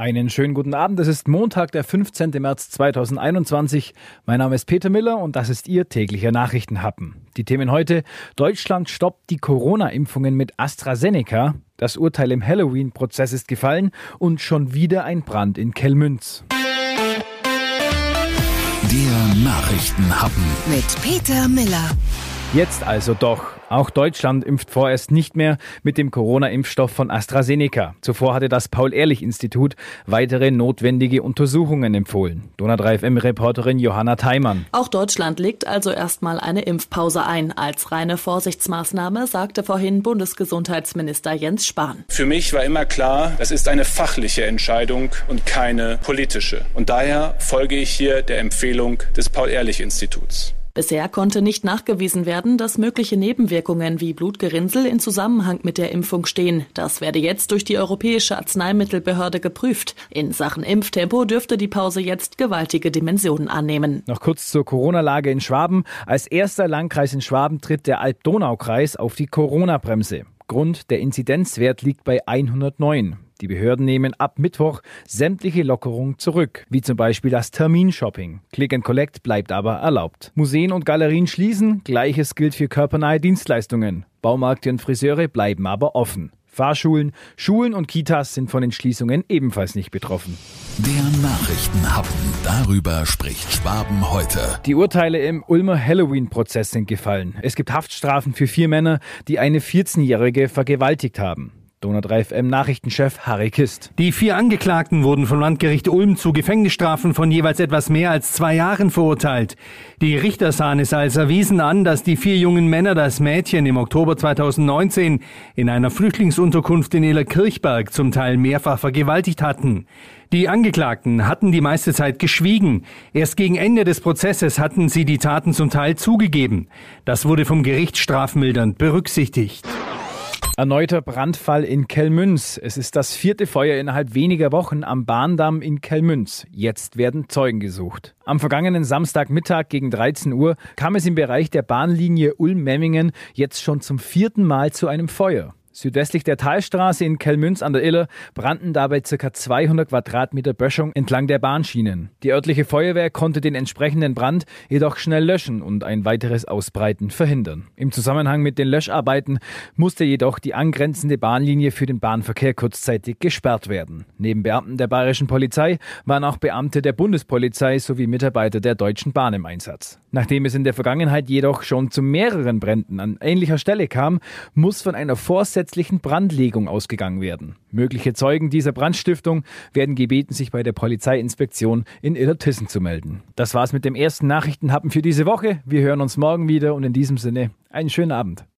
Einen schönen guten Abend. Es ist Montag, der 15. März 2021. Mein Name ist Peter Miller und das ist Ihr täglicher Nachrichtenhappen. Die Themen heute. Deutschland stoppt die Corona-Impfungen mit AstraZeneca. Das Urteil im Halloween-Prozess ist gefallen und schon wieder ein Brand in Kellmünz. Der Nachrichtenhappen mit Peter Miller. Jetzt also doch. Auch Deutschland impft vorerst nicht mehr mit dem Corona-Impfstoff von AstraZeneca. Zuvor hatte das Paul-Ehrlich-Institut weitere notwendige Untersuchungen empfohlen. Donau 3 FM-Reporterin Johanna Theimann. Auch Deutschland legt also erstmal eine Impfpause ein. Als reine Vorsichtsmaßnahme sagte vorhin Bundesgesundheitsminister Jens Spahn. Für mich war immer klar, das ist eine fachliche Entscheidung und keine politische. Und daher folge ich hier der Empfehlung des Paul-Ehrlich-Instituts. Bisher konnte nicht nachgewiesen werden, dass mögliche Nebenwirkungen wie Blutgerinnsel in Zusammenhang mit der Impfung stehen. Das werde jetzt durch die Europäische Arzneimittelbehörde geprüft. In Sachen Impftempo dürfte die Pause jetzt gewaltige Dimensionen annehmen. Noch kurz zur Corona-Lage in Schwaben. Als erster Landkreis in Schwaben tritt der Alb-Donau-Kreis auf die Corona-Bremse. Grund, der Inzidenzwert liegt bei 109. Die Behörden nehmen ab Mittwoch sämtliche Lockerungen zurück, wie zum Beispiel das Terminshopping. Click and Collect bleibt aber erlaubt. Museen und Galerien schließen, gleiches gilt für körpernahe Dienstleistungen. Baumärkte und Friseure bleiben aber offen. Fahrschulen, Schulen und Kitas sind von den Schließungen ebenfalls nicht betroffen. Der Nachrichtenhappen. Darüber spricht Schwaben heute. Die Urteile im Ulmer Halloween-Prozess sind gefallen. Es gibt Haftstrafen für vier Männer, die eine 14-Jährige vergewaltigt haben. Donau 3 FM Nachrichtenchef Harry Kist. Die vier Angeklagten wurden vom Landgericht Ulm zu Gefängnisstrafen von jeweils etwas mehr als zwei Jahren verurteilt. Die Richter sahen es als erwiesen an, dass die vier jungen Männer das Mädchen im Oktober 2019 in einer Flüchtlingsunterkunft in Ehlerkirchberg zum Teil mehrfach vergewaltigt hatten. Die Angeklagten hatten die meiste Zeit geschwiegen. Erst gegen Ende des Prozesses hatten sie die Taten zum Teil zugegeben. Das wurde vom Gericht strafmildernd berücksichtigt. Erneuter Brandfall in Kellmünz. Es ist das vierte Feuer innerhalb weniger Wochen am Bahndamm in Kellmünz. Jetzt werden Zeugen gesucht. Am vergangenen Samstagmittag gegen 13 Uhr kam es im Bereich der Bahnlinie Ulm-Memmingen jetzt schon zum vierten Mal zu einem Feuer. Südwestlich der Talstraße in Kellmünz an der Iller brannten dabei ca. 200 Quadratmeter Böschung entlang der Bahnschienen. Die örtliche Feuerwehr konnte den entsprechenden Brand jedoch schnell löschen und ein weiteres Ausbreiten verhindern. Im Zusammenhang mit den Löscharbeiten musste jedoch die angrenzende Bahnlinie für den Bahnverkehr kurzzeitig gesperrt werden. Neben Beamten der bayerischen Polizei waren auch Beamte der Bundespolizei sowie Mitarbeiter der Deutschen Bahn im Einsatz. Nachdem es in der Vergangenheit jedoch schon zu mehreren Bränden an ähnlicher Stelle kam, muss von einer Vorsätzlichen vorsätzlichen Brandlegung ausgegangen werden. Mögliche Zeugen dieser Brandstiftung werden gebeten, sich bei der Polizeiinspektion in Illertissen zu melden. Das war's mit dem ersten Nachrichtenhappen für diese Woche. Wir hören uns morgen wieder und in diesem Sinne einen schönen Abend.